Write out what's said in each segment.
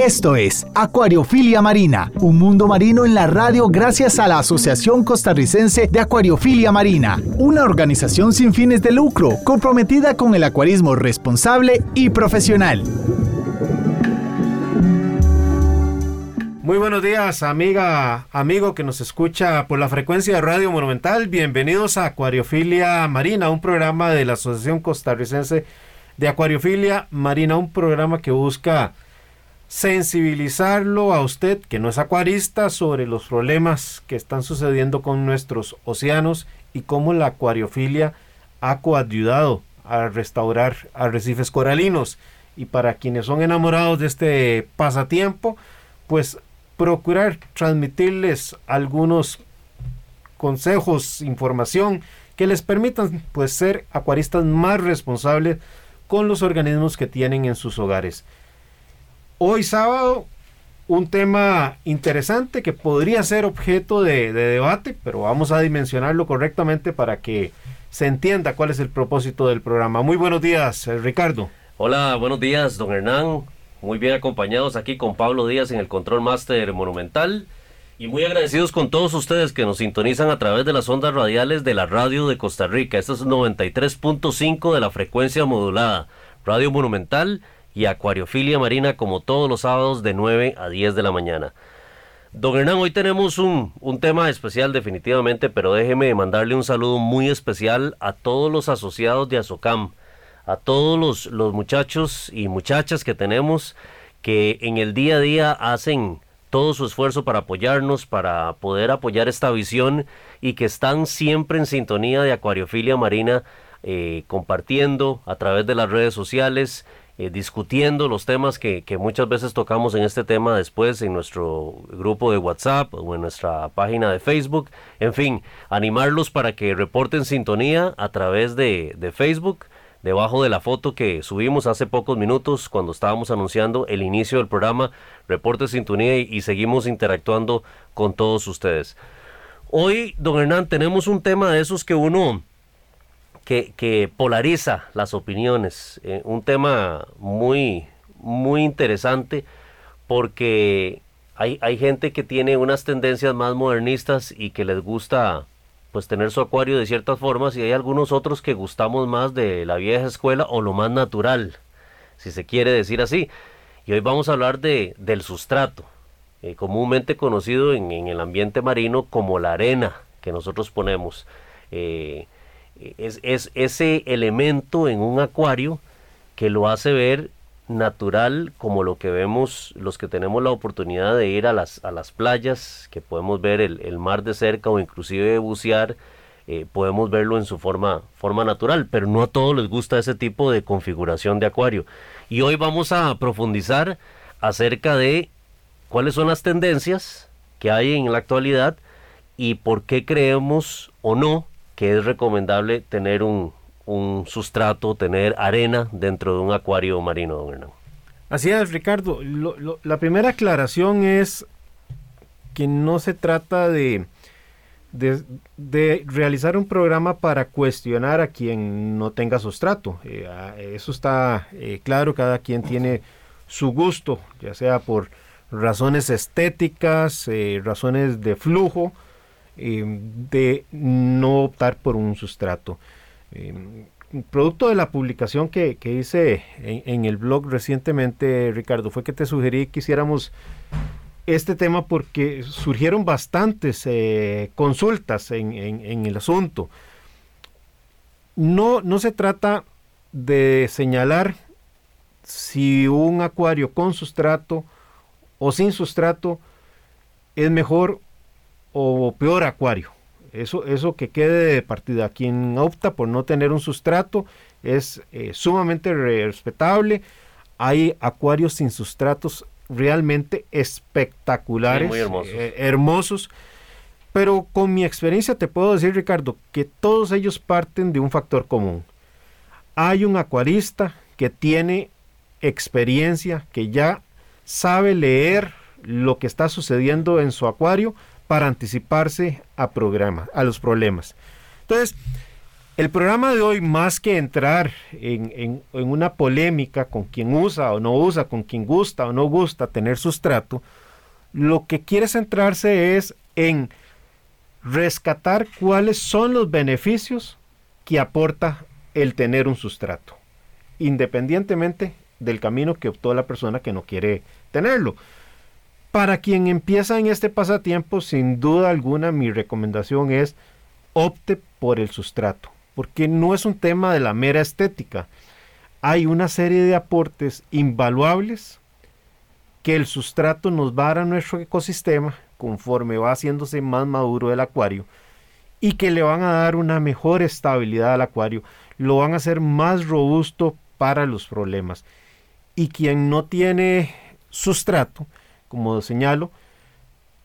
Esto es Acuariofilia Marina, un mundo marino en la radio gracias a la Asociación Costarricense de Acuariofilia Marina, una organización sin fines de lucro comprometida con el acuarismo responsable y profesional. Muy buenos días, amiga, amigo que nos escucha por la frecuencia de Radio Monumental. Bienvenidos a Acuariofilia Marina, un programa de la Asociación Costarricense de Acuariofilia Marina, un programa que busca sensibilizarlo a usted que no es acuarista sobre los problemas que están sucediendo con nuestros océanos y cómo la acuariofilia ha coayudado a restaurar arrecifes coralinos. Y para quienes son enamorados de este pasatiempo, pues procurar transmitirles algunos consejos, información que les permitan pues ser acuaristas más responsables con los organismos que tienen en sus hogares. Hoy sábado, un tema interesante que podría ser objeto de, debate, pero vamos a dimensionarlo correctamente para que se entienda cuál es el propósito del programa. Muy buenos días, eh, Ricardo. Hola, buenos días, don Hernán. Muy bien acompañados aquí con Pablo Díaz en el Control Master Monumental. Y muy agradecidos con todos ustedes que nos sintonizan a través de las ondas radiales de la radio de Costa Rica. Esto es 93.5 de la frecuencia modulada. Radio Monumental y Acuariofilia Marina como todos los sábados de 9 a 10 de la mañana. Don Hernán, hoy tenemos un, tema especial definitivamente, pero déjeme mandarle un saludo muy especial a todos los asociados de Azocam, a todos los, los muchachos y muchachas que tenemos que en el día a día hacen todo su esfuerzo para apoyarnos, para poder apoyar esta visión y que están siempre en sintonía de Acuariofilia Marina, eh, compartiendo a través de las redes sociales, eh, discutiendo los temas que, muchas veces tocamos en este tema después en nuestro grupo de WhatsApp o en nuestra página de Facebook. En fin, animarlos para que reporten sintonía a través de, Facebook debajo de la foto que subimos hace pocos minutos cuando estábamos anunciando el inicio del programa, reporte sintonía y, seguimos interactuando con todos ustedes. Hoy, don Hernán, tenemos un tema de esos que uno que, polariza las opiniones. Eh, un tema muy, muy interesante porque hay, hay, gente que tiene unas tendencias más modernistas y que les gusta pues tener su acuario de ciertas formas y hay algunos otros que gustamos más de la vieja escuela o lo más natural, si se quiere decir así. Y hoy vamos a hablar de, del sustrato, eh, comúnmente conocido en, el ambiente marino como la arena que nosotros ponemos. Eh, es, es ese elemento en un acuario que lo hace ver natural como lo que vemos los que tenemos la oportunidad de ir a las, a las playas, que podemos ver el, mar de cerca o inclusive bucear, eh, podemos verlo en su forma, forma natural, pero no a todos les gusta ese tipo de configuración de acuario. Y hoy vamos a profundizar acerca de cuáles son las tendencias que hay en la actualidad y por qué creemos o no que es recomendable tener un, sustrato, tener arena dentro de un acuario marino, don Hernán. Así es, Ricardo. la primera aclaración es que no se trata de, de, realizar un programa para cuestionar a quien no tenga sustrato. Eh, eso está eh, claro, cada quien tiene su gusto, ya sea por razones estéticas, eh, razones de flujo, de no optar por un sustrato. Eh, producto de la publicación que, hice en, el blog recientemente, Ricardo, fue que te sugerí que hiciéramos este tema porque surgieron bastantes eh, consultas en, el asunto. No, no se trata de señalar si un acuario con sustrato o sin sustrato es mejor o peor acuario. Eso, eso que quede de partida. Quien opta por no tener un sustrato es eh, sumamente respetable. Hay acuarios sin sustratos realmente espectaculares, eh, hermosos. Pero con mi experiencia te puedo decir, Ricardo, que todos ellos parten de un factor común. Hay un acuarista que tiene experiencia, que ya sabe leer lo que está sucediendo en su acuario para anticiparse a, a los problemas. Entonces, el programa de hoy, más que entrar en, una polémica con quien usa o no usa, con quien gusta o no gusta tener sustrato, lo que quiere centrarse es en rescatar cuáles son los beneficios que aporta el tener un sustrato, independientemente del camino que optó la persona que no quiere tenerlo. Para quien empieza en este pasatiempo, sin duda alguna mi recomendación es opte por el sustrato porque no es un tema de la mera estética. Hay una serie de aportes invaluables que el sustrato nos va a dar a nuestro ecosistema conforme va haciéndose más maduro el acuario y que le van a dar una mejor estabilidad al acuario, lo van a hacer más robusto para los problemas. Y quien no tiene sustrato, como señalo,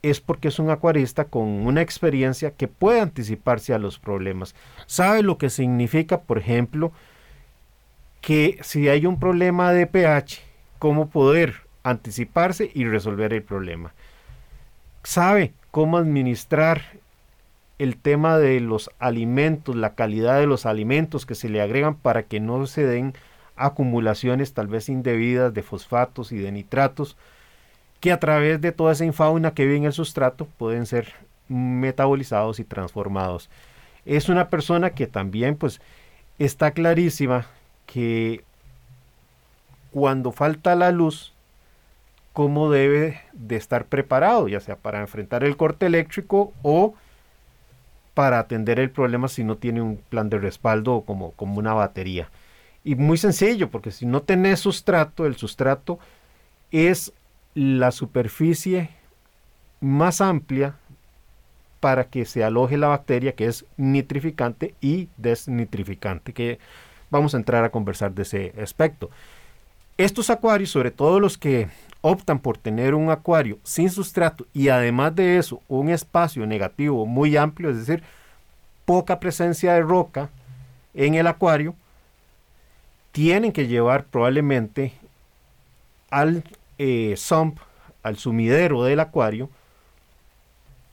es porque es un acuarista con una experiencia que puede anticiparse a los problemas. Sabe lo que significa, por ejemplo, que si hay un problema de pH, cómo poder anticiparse y resolver el problema. Sabe cómo administrar el tema de los alimentos, la calidad de los alimentos que se le agregan para que no se den acumulaciones tal vez indebidas de fosfatos y de nitratos que a través de toda esa infauna que vive en el sustrato pueden ser metabolizados y transformados. Es una persona que también pues está clarísima que cuando falta la luz, cómo debe de estar preparado, ya sea para enfrentar el corte eléctrico o para atender el problema si no tiene un plan de respaldo como, como una batería. Y muy sencillo, porque si no tenés sustrato, el sustrato es la superficie más amplia para que se aloje la bacteria que es nitrificante y desnitrificante, que vamos a entrar a conversar de ese aspecto. Estos acuarios, sobre todo los que optan por tener un acuario sin sustrato y además de eso un espacio negativo muy amplio, es decir, poca presencia de roca en el acuario, tienen que llevar probablemente al eh, sump, al sumidero del acuario,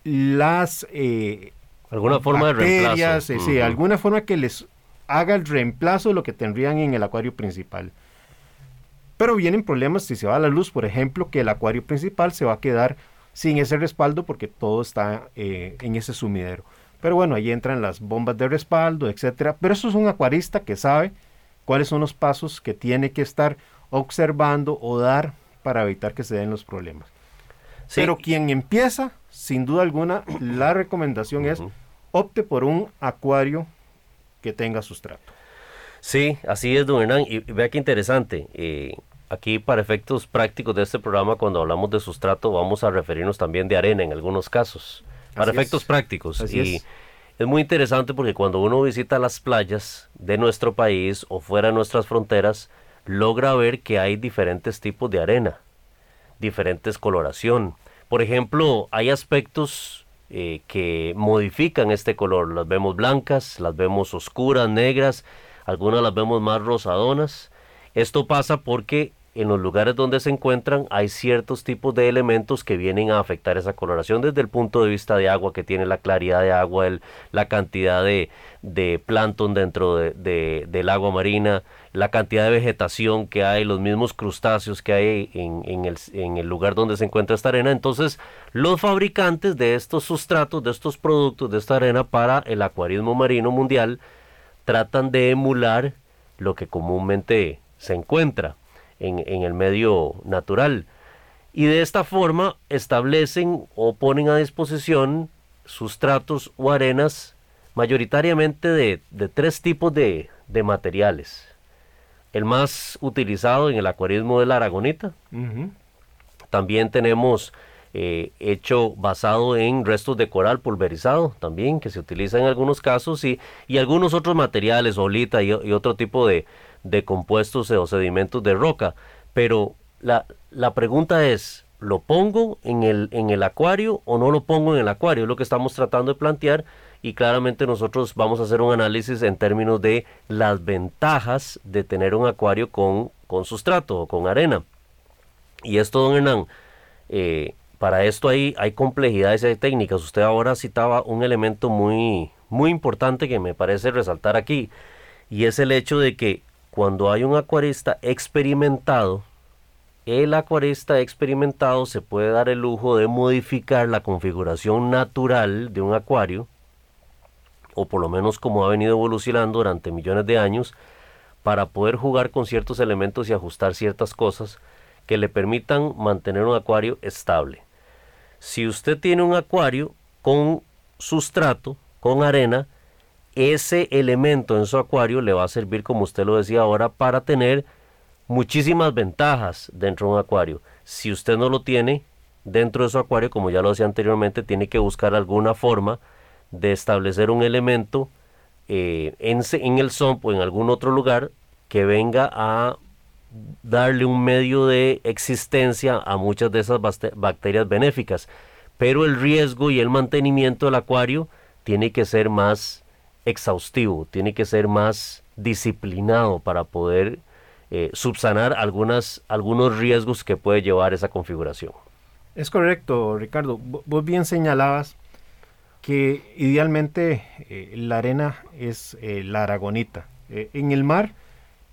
las eh, alguna forma de reemplazo. Eh, sí, alguna forma que les haga el reemplazo de lo que tendrían en el acuario principal. Pero vienen problemas si se va la luz, por ejemplo, que el acuario principal se va a quedar sin ese respaldo porque todo está eh, en ese sumidero. Pero bueno, ahí entran las bombas de respaldo, etcétera. Pero eso es un acuarista que sabe cuáles son los pasos que tiene que estar observando o dar para evitar que se den los problemas. Pero quien empieza, sin duda alguna, la recomendación es opte por un acuario que tenga sustrato. Sí, así es, don Hernán. Y vea qué interesante. Eh, aquí, para efectos prácticos de este programa, cuando hablamos de sustrato, vamos a referirnos también de arena en algunos casos. Para efectos prácticos. y es. es muy interesante porque cuando uno visita las playas de nuestro país o fuera de nuestras fronteras, logra ver que hay diferentes tipos de arena, diferentes coloración. Por ejemplo, hay aspectos eh, que modifican este color. Las vemos blancas, las vemos oscuras, negras, algunas las vemos más rosadonas. Esto pasa porque en los lugares donde se encuentran hay ciertos tipos de elementos que vienen a afectar esa coloración desde el punto de vista de agua que tiene la claridad de agua, la cantidad de, de plancton dentro de, del agua marina, la cantidad de vegetación que hay, los mismos crustáceos que hay en, en, el, en el lugar donde se encuentra esta arena. Entonces los fabricantes de estos sustratos, de estos productos, de esta arena para el acuarismo marino mundial tratan de emular lo que comúnmente se encuentra en, el medio natural. Y de esta forma establecen o ponen a disposición sustratos o arenas mayoritariamente de, tres tipos de, materiales. El más utilizado en el acuarismo de la aragonita. También tenemos eh, hecho basado en restos de coral pulverizado también, que se utiliza en algunos casos, y, y algunos otros materiales, olita y otro tipo de, de compuestos o sedimentos de roca. Pero la, la pregunta es, ¿lo pongo en el, en el acuario o no lo pongo en el acuario? Es lo que estamos tratando de plantear y claramente nosotros vamos a hacer un análisis en términos de las ventajas de tener un acuario con, con sustrato o con arena. Y esto, don Hernán, eh, para esto hay, hay complejidades técnicas. Usted ahora citaba un elemento muy, muy importante que me parece resaltar aquí, y es el hecho de que cuando hay un acuarista experimentado, el acuarista experimentado se puede dar el lujo de modificar la configuración natural de un acuario, o por lo menos como ha venido evolucionando durante millones de años, para poder jugar con ciertos elementos y ajustar ciertas cosas que le permitan mantener un acuario estable. Si usted tiene un acuario con sustrato, con arena, ese elemento en su acuario le va a servir, como usted lo decía ahora, para tener muchísimas ventajas dentro de un acuario. Si usted no lo tiene dentro de su acuario, como ya lo decía anteriormente, tiene que buscar alguna forma de establecer un elemento eh, en, en, el SOMP o en algún otro lugar que venga a darle un medio de existencia a muchas de esas bacterias benéficas. Pero el riesgo y el mantenimiento del acuario tiene que ser más exhaustivo, tiene que ser más disciplinado para poder eh, subsanar algunas, algunos riesgos que puede llevar esa configuración. Es correcto, Ricardo. Vos bien señalabas que idealmente eh, la arena es eh, la aragonita. en el mar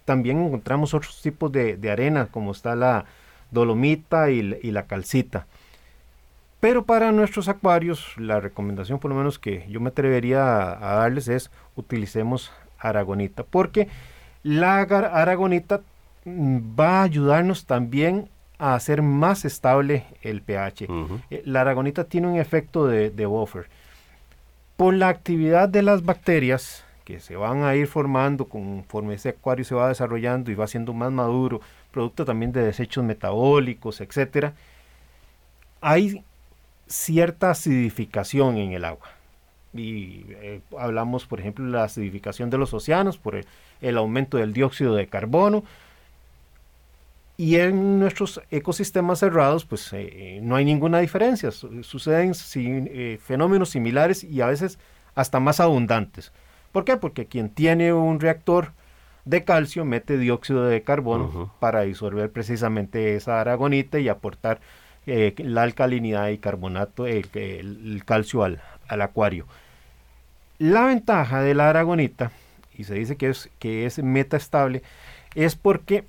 también encontramos otros tipos de, arena, como está la dolomita y, la calcita. Pero para nuestros acuarios, la recomendación por lo menos que yo me atrevería a, darles es utilicemos aragonita, porque la aragonita mm, va a ayudarnos también a hacer más estable el pH. Eh, la aragonita tiene un efecto de, de buffer. Por la actividad de las bacterias, que se van a ir formando conforme ese acuario se va desarrollando y va siendo más maduro, producto también de desechos metabólicos, etcétera, hay cierta acidificación en el agua. Y eh, hablamos, por ejemplo, de la acidificación de los océanos por el, aumento del dióxido de carbono. Y en nuestros ecosistemas cerrados, pues eh, eh, no hay ninguna diferencia. Suceden fenómenos similares y a veces hasta más abundantes. ¿Por qué? Porque quien tiene un reactor de calcio mete dióxido de carbono para disolver precisamente esa aragonita y aportar eh, la alcalinidad y carbonato, el, calcio al, acuario. La ventaja de la aragonita, y se dice que es, que es metaestable, es porque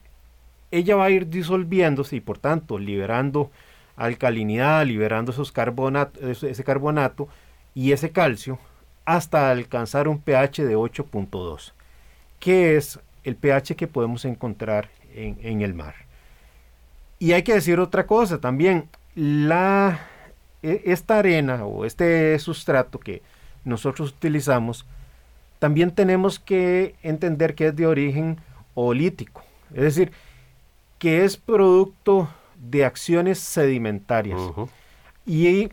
ella va a ir disolviéndose y por tanto liberando alcalinidad, liberando esos ese carbonato y ese calcio hasta alcanzar un pH de 8.2, que es el pH que podemos encontrar en, el mar. Y hay que decir otra cosa también, la, e, esta arena o este sustrato que nosotros utilizamos, también tenemos que entender que es de origen olítico, es decir, que es producto de acciones sedimentarias. Y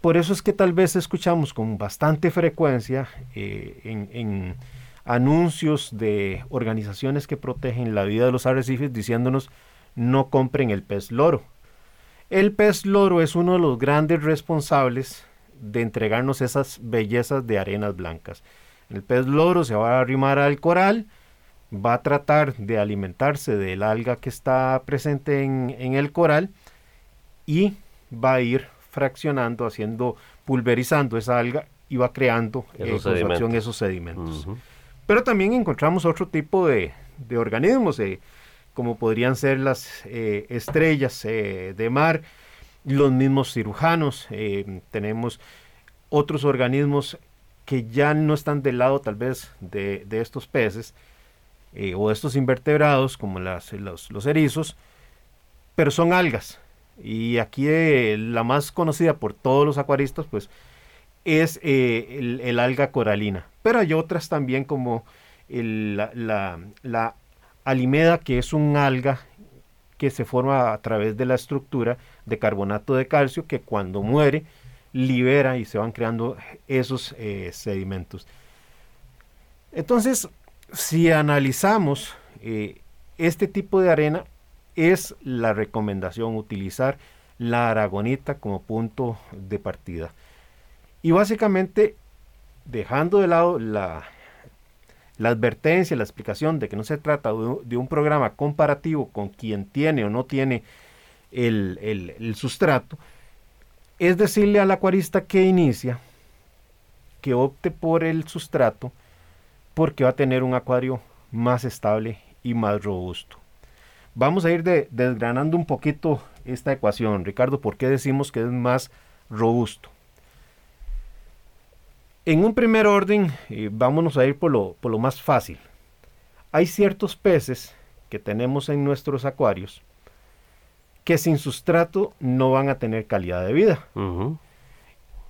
por eso es que tal vez escuchamos con bastante frecuencia eh, en, anuncios de organizaciones que protegen la vida de los arrecifes diciéndonos no compren el pez loro. El pez loro es uno de los grandes responsables de entregarnos esas bellezas de arenas blancas. El pez loro se va a arrimar al coral, va a tratar de alimentarse del alga que está presente en, en el coral y va a ir fraccionando, haciendo, pulverizando esa alga y va creando eh, esos, sedimentos. esos sedimentos. Pero también encontramos otro tipo de, organismos, eh, como podrían ser las eh, estrellas de mar, los mismos cirujanos, tenemos otros organismos que ya no están del lado tal vez de, estos peces o estos invertebrados como las, los, erizos, pero son algas, y aquí eh, la más conocida por todos los acuaristas, pues, es eh, el, alga coralina. Pero hay otras también como la, la, alimeda, que es un alga que se forma a través de la estructura de carbonato de calcio, que cuando muere libera y se van creando esos eh, sedimentos. Entonces, si analizamos este tipo de arena, es la recomendación utilizar la aragonita como punto de partida. Y básicamente, dejando de lado la, la advertencia, la explicación de que no se trata de un programa comparativo con quien tiene o no tiene el, sustrato, es decirle al acuarista que inicia que opte por el sustrato porque va a tener un acuario más estable y más robusto. Vamos a ir desgranando un poquito esta ecuación, Ricardo, ¿por qué decimos que es más robusto? En un primer orden, eh, vámonos a ir por lo, por lo más fácil. Hay ciertos peces que tenemos en nuestros acuarios que sin sustrato no van a tener calidad de vida.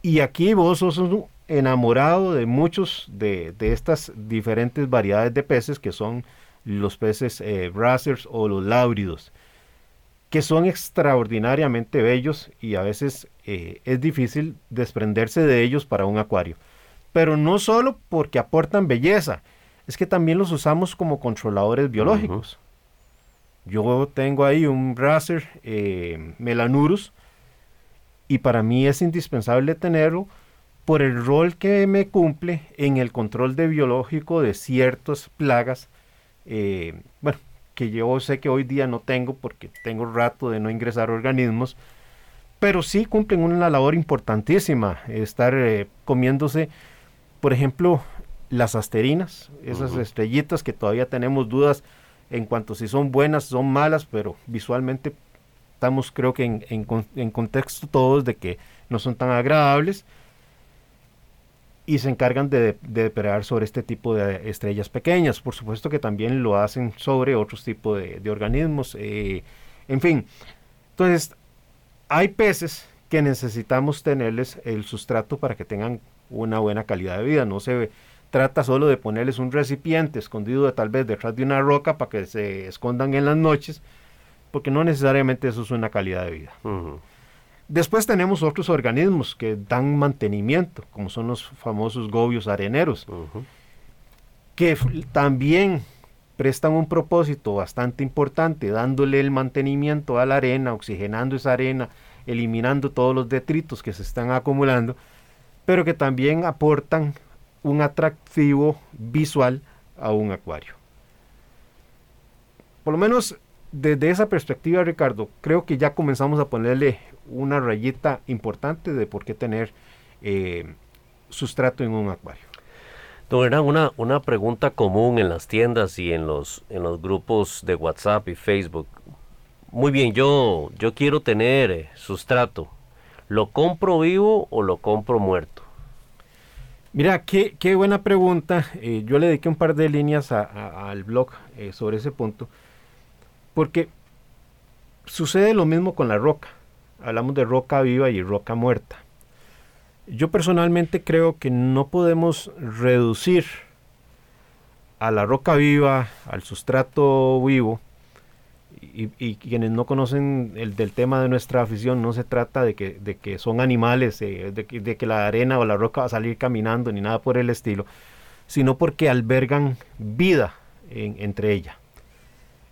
Y aquí vos sos un enamorado de muchos de, estas diferentes variedades de peces que son los peces eh, o los lábridos, que son extraordinariamente bellos y a veces eh, es difícil desprenderse de ellos para un acuario pero no solo porque aportan belleza, es que también los usamos como controladores biológicos. Yo tengo ahí un Racer eh, Melanurus y para mí es indispensable tenerlo por el rol que me cumple en el control de biológico de ciertas plagas, eh, bueno, que yo sé que hoy día no tengo porque tengo rato de no ingresar organismos, pero sí cumplen una labor importantísima, estar eh, comiéndose por ejemplo, las asterinas, esas estrellitas que todavía tenemos dudas en cuanto si son buenas, son malas, pero visualmente estamos creo que en, contexto todos de que no son tan agradables y se encargan de, depredar sobre este tipo de estrellas pequeñas. Por supuesto que también lo hacen sobre otros tipos de, organismos. Eh, en fin, entonces hay peces que necesitamos tenerles el sustrato para que tengan una buena calidad de vida. No se trata solo de ponerles un recipiente escondido de, tal vez detrás de una roca para que se escondan en las noches, porque no necesariamente eso es una calidad de vida. Después tenemos otros organismos que dan mantenimiento, como son los famosos gobios areneros, que también prestan un propósito bastante importante, dándole el mantenimiento a la arena, oxigenando esa arena, eliminando todos los detritos que se están acumulando pero que también aportan un atractivo visual a un acuario. Por lo menos desde esa perspectiva, Ricardo, creo que ya comenzamos a ponerle una rayita importante de por qué tener eh, sustrato en un acuario. Don Hernán, una, una pregunta común en las tiendas y en los, en los grupos de WhatsApp y Facebook. Muy bien, yo, yo quiero tener eh, sustrato. ¿Lo compro vivo o lo compro muerto? Mira, qué, qué buena pregunta. Eh, yo le dediqué un par de líneas al blog eh, sobre ese punto, porque sucede lo mismo con la roca. Hablamos de roca viva y roca muerta. Yo personalmente creo que no podemos reducir a la roca viva, al sustrato vivo, y, quienes no conocen el del tema de nuestra afición, no se trata de que, de que son animales, eh, de, que, la arena o la roca va a salir caminando, ni nada por el estilo, sino porque albergan vida entre ella.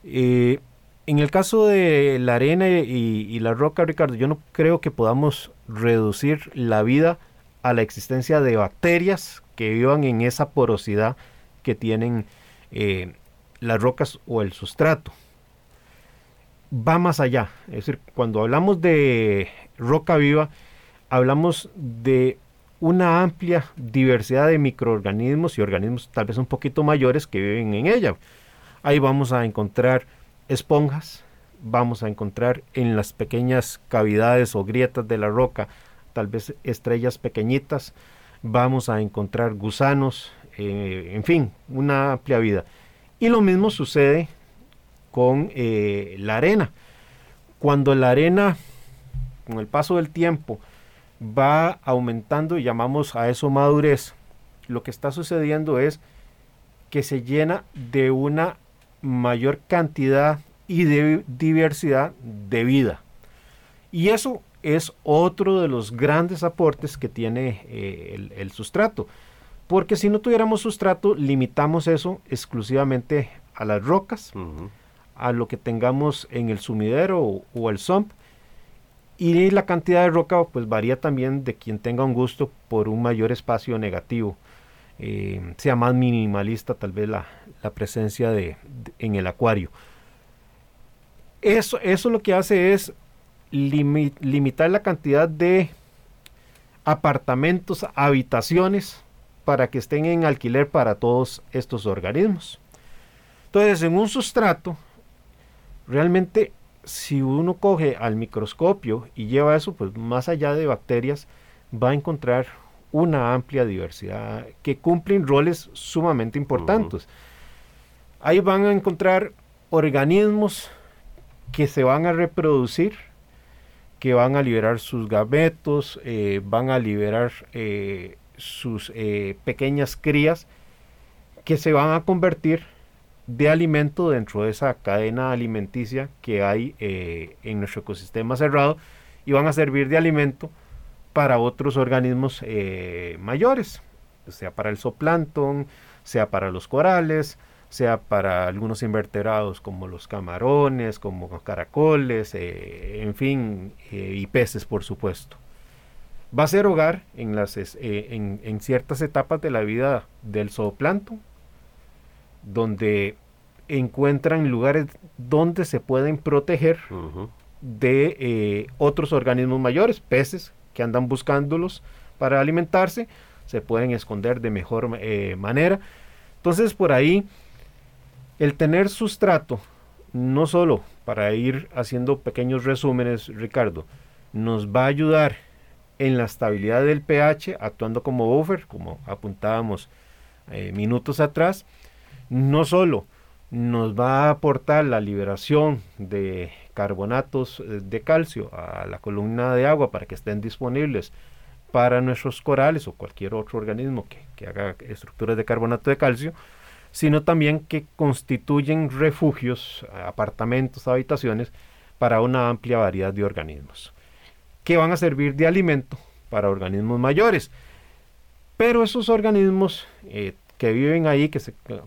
Eh, en el caso de la arena y, la roca, Ricardo, yo no creo que podamos reducir la vida a la existencia de bacterias que vivan en esa porosidad que tienen eh, las rocas o el sustrato va más allá. Es decir, cuando hablamos de roca viva, hablamos de una amplia diversidad de microorganismos y organismos tal vez un poquito mayores que viven en ella. Ahí vamos a encontrar esponjas, vamos a encontrar en las pequeñas cavidades o grietas de la roca tal vez estrellas pequeñitas, vamos a encontrar gusanos, eh, en fin, una amplia vida. Y lo mismo sucede con eh, la arena. Cuando la arena, con el paso del tiempo, va aumentando y llamamos a eso madurez, lo que está sucediendo es que se llena de una mayor cantidad y de diversidad de vida. Y eso es otro de los grandes aportes que tiene eh, el, sustrato. Porque si no tuviéramos sustrato, limitamos eso exclusivamente a las rocas, a lo que tengamos en el sumidero o, el sump. Y la cantidad de roca pues varía también de quien tenga un gusto por un mayor espacio negativo. eh, sea más minimalista tal vez la, presencia de, en el acuario. Eso, eso lo que hace es limitar la cantidad de apartamentos, habitaciones para que estén en alquiler para todos estos organismos. Entonces, en un sustrato, realmente si uno coge al microscopio y lleva eso, pues más allá de bacterias, va a encontrar una amplia diversidad que cumplen roles sumamente importantes. Ahí van a encontrar organismos que se van a reproducir, que van a liberar sus gametos, eh, van a liberar eh, sus eh, pequeñas crías, que se van a convertir de alimento dentro de esa cadena alimenticia que hay en nuestro ecosistema cerrado y van a servir de alimento para otros organismos mayores, sea para el zooplancton, sea para los corales, sea para algunos invertebrados como los camarones, como caracoles, eh, en fin, eh, y peces por supuesto. Va a ser hogar en, las, eh, en, ciertas etapas de la vida del zooplancton, donde encuentran lugares donde se pueden proteger de otros organismos mayores, peces que andan buscándolos para alimentarse, se pueden esconder de mejor manera. Entonces por ahí el tener sustrato, no solo para ir haciendo pequeños resúmenes, Ricardo, nos va a ayudar en la estabilidad del pH, actuando como buffer, como apuntábamos eh, minutos atrás, no solo nos va a aportar la liberación de carbonatos eh, de calcio a la columna de agua para que estén disponibles para nuestros corales o cualquier otro organismo que, que haga estructuras de carbonato de calcio, sino también que constituyen refugios, apartamentos, habitaciones para una amplia variedad de organismos, que van a servir de alimento para organismos mayores. Pero esos organismos eh, que viven ahí, que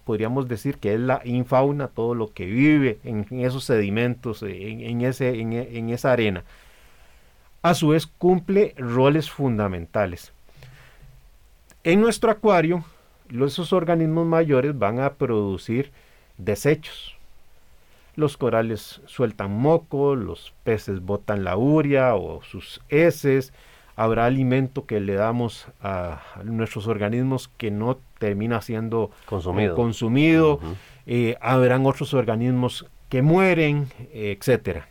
podríamos decir que es la infauna, todo lo que vive en, esos sedimentos, en, ese, en esa arena, a su vez cumple roles fundamentales. En nuestro acuario esos organismos mayores van a producir desechos. Los corales sueltan moco, los peces botan la uria o sus heces, habrá alimento que le damos a, nuestros organismos que no termina siendo consumido, consumido. Eh, habrán otros organismos que mueren, etcétera.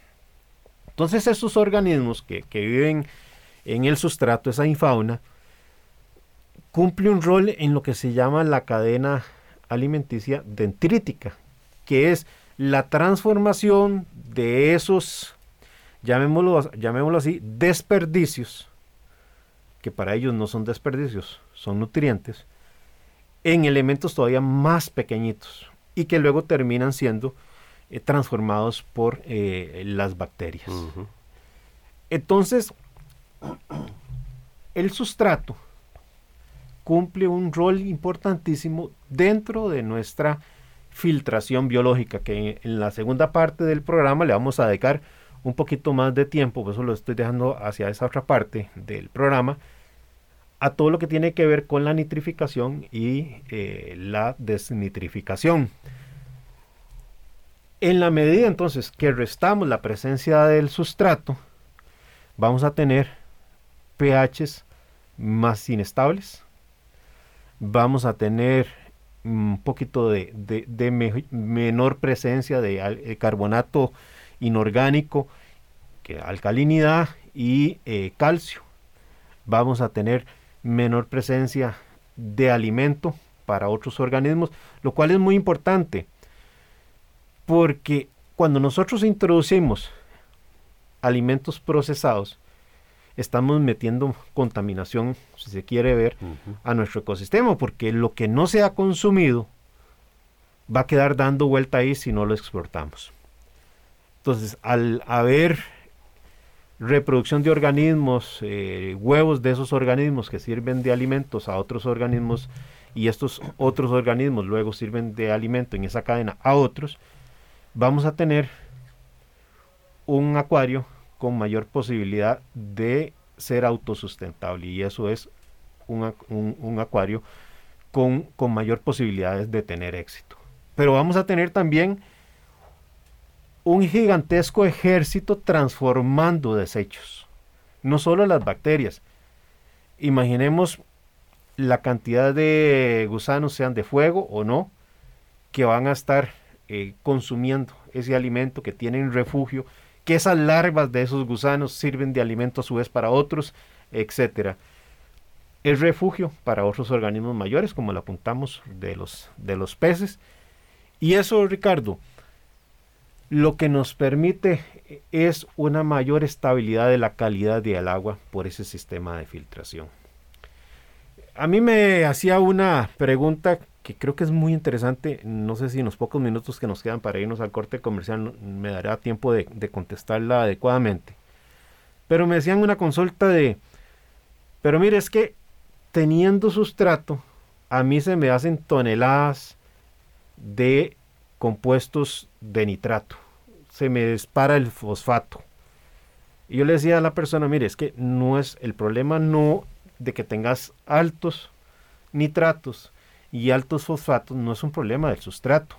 Entonces esos organismos que, que viven en el sustrato, esa infauna, cumple un rol en lo que se llama la cadena alimenticia dendrítica, que es la transformación de esos, llamémoslo, llamémoslo así, desperdicios, que para ellos no son desperdicios, son nutrientes, en elementos todavía más pequeñitos y que luego terminan siendo eh, transformados por eh, las bacterias. Entonces, el sustrato cumple un rol importantísimo dentro de nuestra filtración biológica, que en la segunda parte del programa le vamos a dedicar un poquito más de tiempo, por eso lo estoy dejando hacia esa otra parte del programa, a todo lo que tiene que ver con la nitrificación y eh, la desnitrificación. En la medida entonces que restamos la presencia del sustrato, vamos a tener pHs más inestables, vamos a tener un poquito de, menor presencia de eh, carbonato inorgánico, que alcalinidad y eh, calcio. Vamos a tener menor presencia de alimento para otros organismos, lo cual es muy importante, porque cuando nosotros introducimos alimentos procesados, estamos metiendo contaminación, si se quiere ver, a nuestro ecosistema, porque lo que no se ha consumido va a quedar dando vuelta ahí si no lo exportamos. Entonces, al haber reproducción de organismos, eh, huevos de esos organismos que sirven de alimentos a otros organismos y estos otros organismos luego sirven de alimento en esa cadena a otros, vamos a tener un acuario con mayor posibilidad de ser autosustentable y eso es un, acuario con, con mayor posibilidades de tener éxito. Pero vamos a tener también un gigantesco ejército transformando desechos, no solo las bacterias. Imaginemos la cantidad de gusanos, sean de fuego o no, que van a estar eh, consumiendo ese alimento, que tienen refugio, que esas larvas de esos gusanos sirven de alimento a su vez para otros, etcétera. Es refugio para otros organismos mayores, como lo apuntamos de los, de los peces. Y eso, Ricardo, lo que nos permite es una mayor estabilidad de la calidad del agua por ese sistema de filtración. A mí me hacía una pregunta que creo que es muy interesante. No sé si en los pocos minutos que nos quedan para irnos al corte comercial me dará tiempo de, de contestarla adecuadamente. Pero me decían una consulta de, pero mire, es que teniendo sustrato, a mí se me hacen toneladas de compuestos de nitrato. Se me dispara el fosfato. Y yo le decía a la persona, mire, es que no es el problema no de que tengas altos nitratos y altos fosfatos no es un problema del sustrato.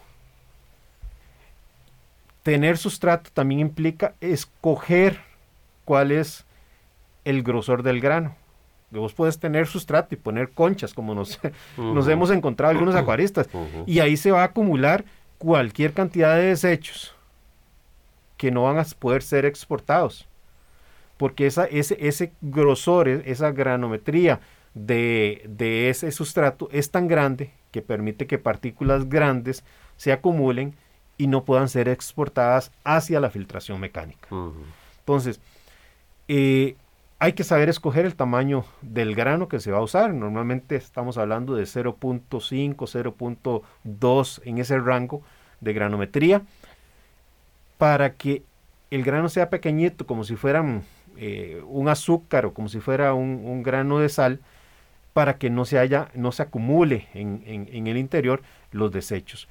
Tener sustrato también implica escoger cuál es el grosor del grano. Vos puedes tener sustrato y poner conchas, como nos, nos hemos encontrado algunos acuaristas. Y ahí se va a acumular cualquier cantidad de desechos que no van a poder ser exportados. Porque esa, ese, ese grosor, e, esa granometría de, de ese sustrato es tan grande que permite que partículas grandes se acumulen y no puedan ser exportadas hacia la filtración mecánica. Entonces, eh, hay que saber escoger el tamaño del grano que se va a usar. Normalmente estamos hablando de 0.5, 0.2 en ese rango de granometría para que el grano sea pequeñito, como si fuera eh, un azúcar o como si fuera un, grano de sal, para que no se, haya, no se acumule en, el interior los desechos.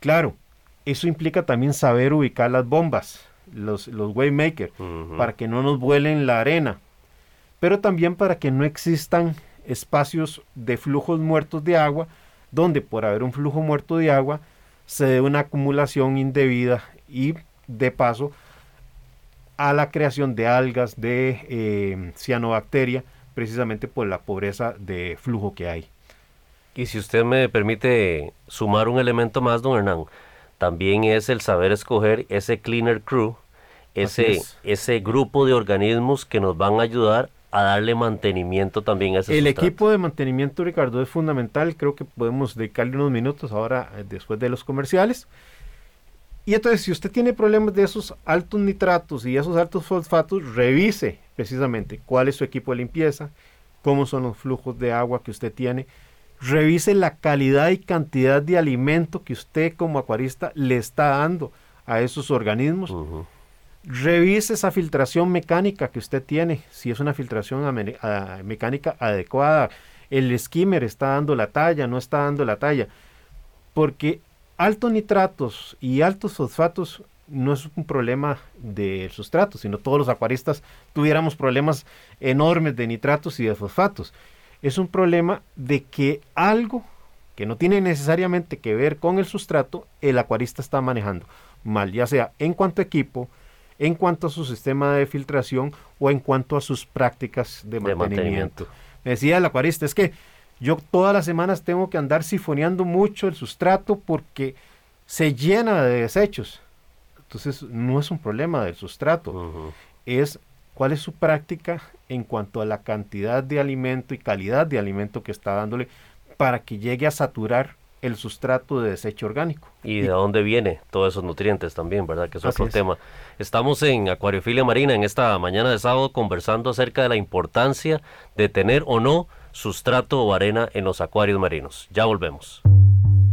Claro, eso implica también saber ubicar las bombas, los, los waymaker, para que no nos vuelen la arena pero también para que no existan espacios de flujos muertos de agua, donde por haber un flujo muerto de agua se dé una acumulación indebida y de paso a la creación de algas, de eh, cianobacteria, precisamente por la pobreza de flujo que hay. Y si usted me permite sumar un elemento más, don Hernán, también es el saber escoger ese cleaner crew, ese, ese grupo de organismos que nos van a ayudar a darle mantenimiento también a ese El equipo de mantenimiento, Ricardo, es fundamental. Creo que podemos dedicarle unos minutos ahora, eh, después de los comerciales. Y entonces, si usted tiene problemas de esos altos nitratos y esos altos fosfatos, revise precisamente cuál es su equipo de limpieza, cómo son los flujos de agua que usted tiene. Revise la calidad y cantidad de alimento que usted como acuarista le está dando a esos organismos. Revise esa filtración mecánica que usted tiene, si es una filtración mecánica adecuada. El skimmer está dando la talla, no está dando la talla. Porque altos nitratos y altos fosfatos no es un problema del sustrato, sino todos los acuaristas tuviéramos problemas enormes de nitratos y de fosfatos. Es un problema de que algo que no tiene necesariamente que ver con el sustrato, el acuarista está manejando mal, ya sea en cuanto a equipo, en cuanto a su sistema de filtración o en cuanto a sus prácticas de mantenimiento. Me decía el acuarista, es que yo todas las semanas tengo que andar sifoneando mucho el sustrato porque se llena de desechos. Entonces no es un problema del sustrato, es cuál es su práctica en cuanto a la cantidad de alimento y calidad de alimento que está dándole para que llegue a saturar el sustrato de desecho orgánico. Y de dónde viene todos esos nutrientes también, ¿verdad? Que es otro tema. Estamos en Acuariofilia Marina en esta mañana de sábado conversando acerca de la importancia de tener o no sustrato o arena en los acuarios marinos. Ya volvemos.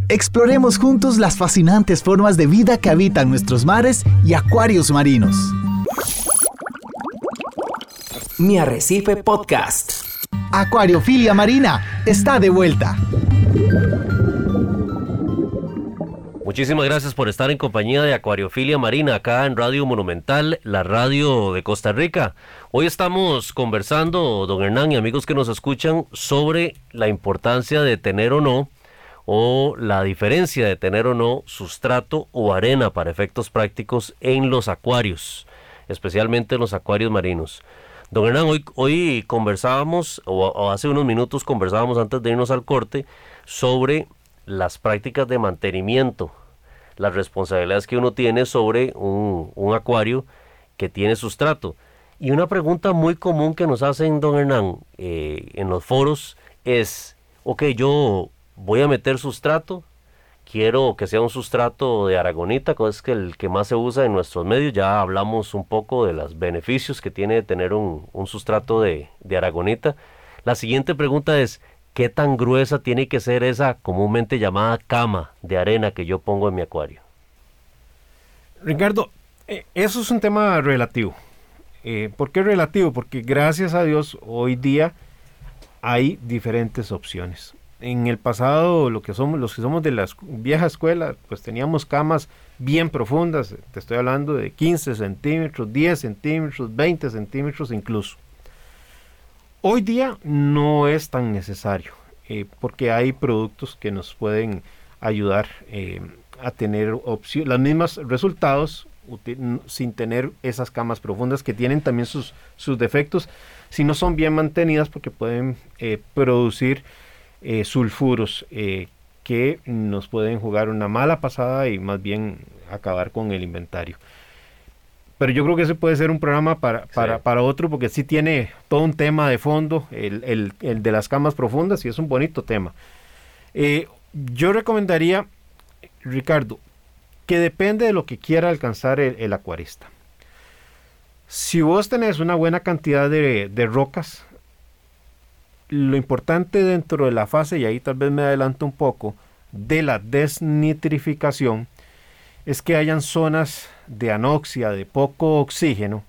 Exploremos juntos las fascinantes formas de vida que habitan nuestros mares y acuarios marinos. Mi Arrecife Podcast. Acuariofilia Marina está de vuelta. Muchísimas gracias por estar en compañía de Acuariofilia Marina acá en Radio Monumental, la radio de Costa Rica. Hoy estamos conversando, don Hernán y amigos que nos escuchan, sobre la importancia de tener o no, o la diferencia de tener o no sustrato o arena para efectos prácticos en los acuarios, especialmente en los acuarios marinos. Don Hernán, hoy, conversábamos, o hace unos minutos conversábamos antes de irnos al corte, sobre las prácticas de mantenimiento, las responsabilidades que uno tiene sobre un, acuario que tiene sustrato. Y una pregunta muy común que nos hacen, don Hernán, eh, en los foros es, ok, yo voy a meter sustrato, quiero que sea un sustrato de aragonita, que es el que más se usa en nuestros medios, ya hablamos un poco de los beneficios que tiene tener un, sustrato de, de aragonita. La siguiente pregunta es, ¿qué tan gruesa tiene que ser esa comúnmente llamada cama de arena que yo pongo en mi acuario? Ricardo, eh, eso es un tema relativo. Eh, ¿Por qué relativo? Porque gracias a Dios hoy día hay diferentes opciones. En el pasado, lo que somos, los que somos de la vieja escuela, pues teníamos camas bien profundas. Te estoy hablando de 15 centímetros, 10 centímetros, 20 centímetros incluso. Hoy día no es tan necesario eh, porque hay productos que nos pueden ayudar eh, a tener los mismos resultados sin tener esas camas profundas que tienen también sus, sus defectos si no son bien mantenidas porque pueden eh, producir sulfuros que nos pueden jugar una mala pasada y más bien acabar con el inventario. Pero yo creo que ese puede ser un programa para, para, otro, porque sí tiene todo un tema de fondo, el, de las camas profundas, y es un bonito tema. Eh, yo recomendaría, Ricardo, que depende de lo que quiera alcanzar el, acuarista. Si vos tenés una buena cantidad de, de, rocas, lo importante dentro de la fase, y ahí tal vez me adelanto un poco, de la desnitrificación, es que hayan zonas de anoxia, de poco oxígeno,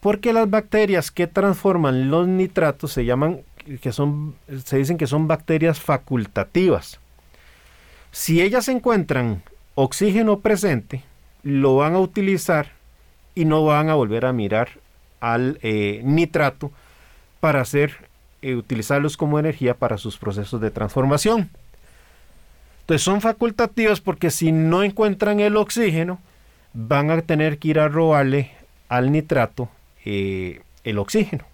porque las bacterias que transforman los nitratos se llaman, que son, se dicen que son bacterias facultativas. Si ellas encuentran oxígeno presente, lo van a utilizar y no van a volver a mirar al eh, nitrato para hacer, eh, utilizarlos como energía para sus procesos de transformación. Entonces son facultativas porque si no encuentran el oxígeno, van a tener que ir a robarle al nitrato eh, el oxígeno.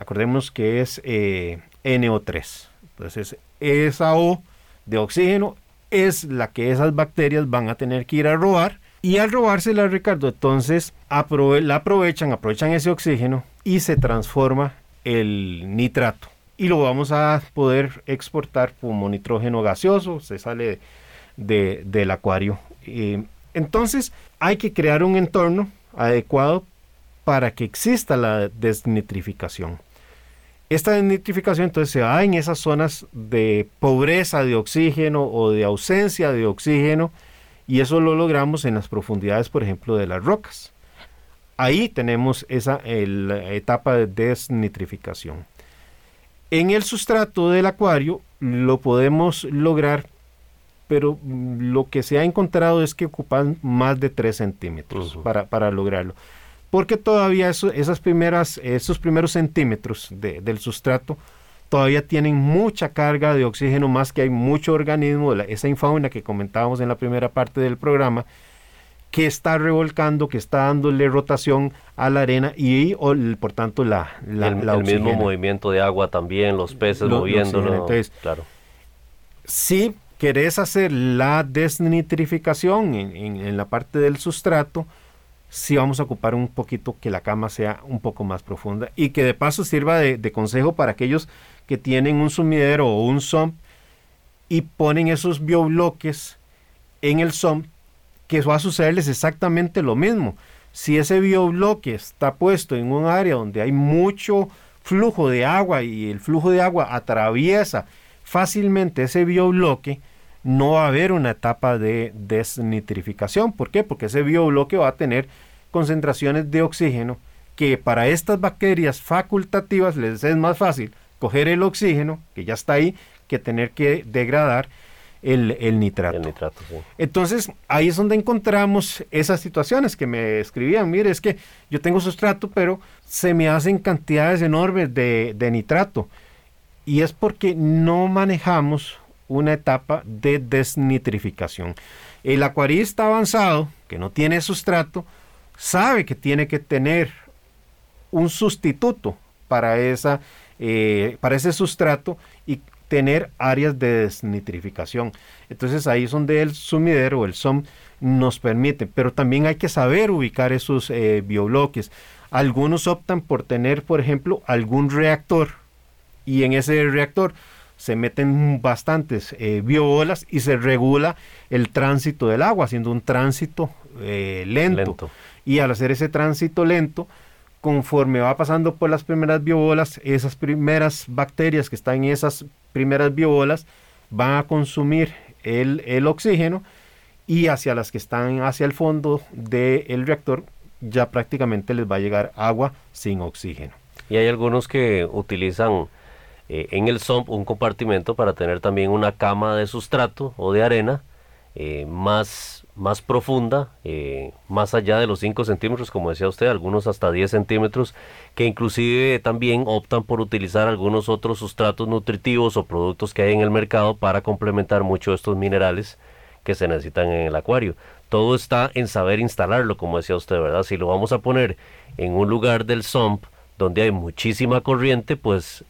Acordemos que es eh, NO3. Entonces esa O de oxígeno es la que esas bacterias van a tener que ir a robar. Y al robársela, Ricardo, entonces la aprovechan, aprovechan ese oxígeno y se transforma el nitrato y lo vamos a poder exportar como nitrógeno gaseoso, se sale del acuario. entonces hay que crear un entorno adecuado para que exista la desnitrificación. Esta desnitrificación entonces se da en esas zonas de pobreza de oxígeno o de ausencia de oxígeno y eso lo logramos en las profundidades, por ejemplo, de las rocas. Ahí tenemos esa etapa de desnitrificación. En el sustrato del acuario lo podemos lograr, pero lo que se ha encontrado es que ocupan más de 3 centímetros para, lograrlo. Porque todavía esas primeras, esos primeros centímetros del sustrato todavía tienen mucha carga de oxígeno, más que hay mucho organismo, esa infauna que comentábamos en la primera parte del programa, que está revolcando, que está dándole rotación a la arena y, por tanto la, la, el, mismo movimiento de agua también, los peces moviéndolo. Entonces, claro. Si querés hacer la desnitrificación en, la parte del sustrato, sí vamos a ocupar un poquito que la cama sea un poco más profunda y que de paso sirva de, de consejo para aquellos que tienen un sumidero o un SOM y ponen esos biobloques en el SOM que va a sucederles exactamente lo mismo. Si ese biobloque está puesto en un área donde hay mucho flujo de agua y el flujo de agua atraviesa fácilmente ese biobloque, no va a haber una etapa de desnitrificación. ¿Por qué? Porque ese biobloque va a tener concentraciones de oxígeno que para estas bacterias facultativas les es más fácil coger el oxígeno, que ya está ahí, que tener que degradar el, nitrato. El nitrato Entonces, ahí es donde encontramos esas situaciones que me escribían. Mire, es que yo tengo sustrato, pero se me hacen cantidades enormes de, de nitrato. Y es porque no manejamos una etapa de desnitrificación. El acuarista avanzado, que no tiene sustrato, sabe que tiene que tener un sustituto para, esa, eh, para ese sustrato y tener áreas de desnitrificación. Entonces ahí es donde el sumidero o el SOM nos permite, pero también hay que saber ubicar esos eh, biobloques. Algunos optan por tener, por ejemplo, algún reactor y en ese reactor se meten bastantes eh, biobolas y se regula el tránsito del agua, haciendo un tránsito eh, lento. Y al hacer ese tránsito lento, conforme va pasando por las primeras biobolas, esas primeras bacterias que están en esas primeras biobolas van a consumir el, oxígeno y hacia las que están hacia el fondo del reactor ya prácticamente les va a llegar agua sin oxígeno. Y hay algunos que utilizan eh, en el SOMP un compartimento para tener también una cama de sustrato o de arena eh, más, más profunda, eh, más allá de los 5 centímetros, como decía usted, algunos hasta 10 centímetros, que inclusive también optan por utilizar algunos otros sustratos nutritivos o productos que hay en el mercado para complementar mucho estos minerales que se necesitan en el acuario. Todo está en saber instalarlo, como decía usted, ¿verdad? Si lo vamos a poner en un lugar del SOMP donde hay muchísima corriente, pues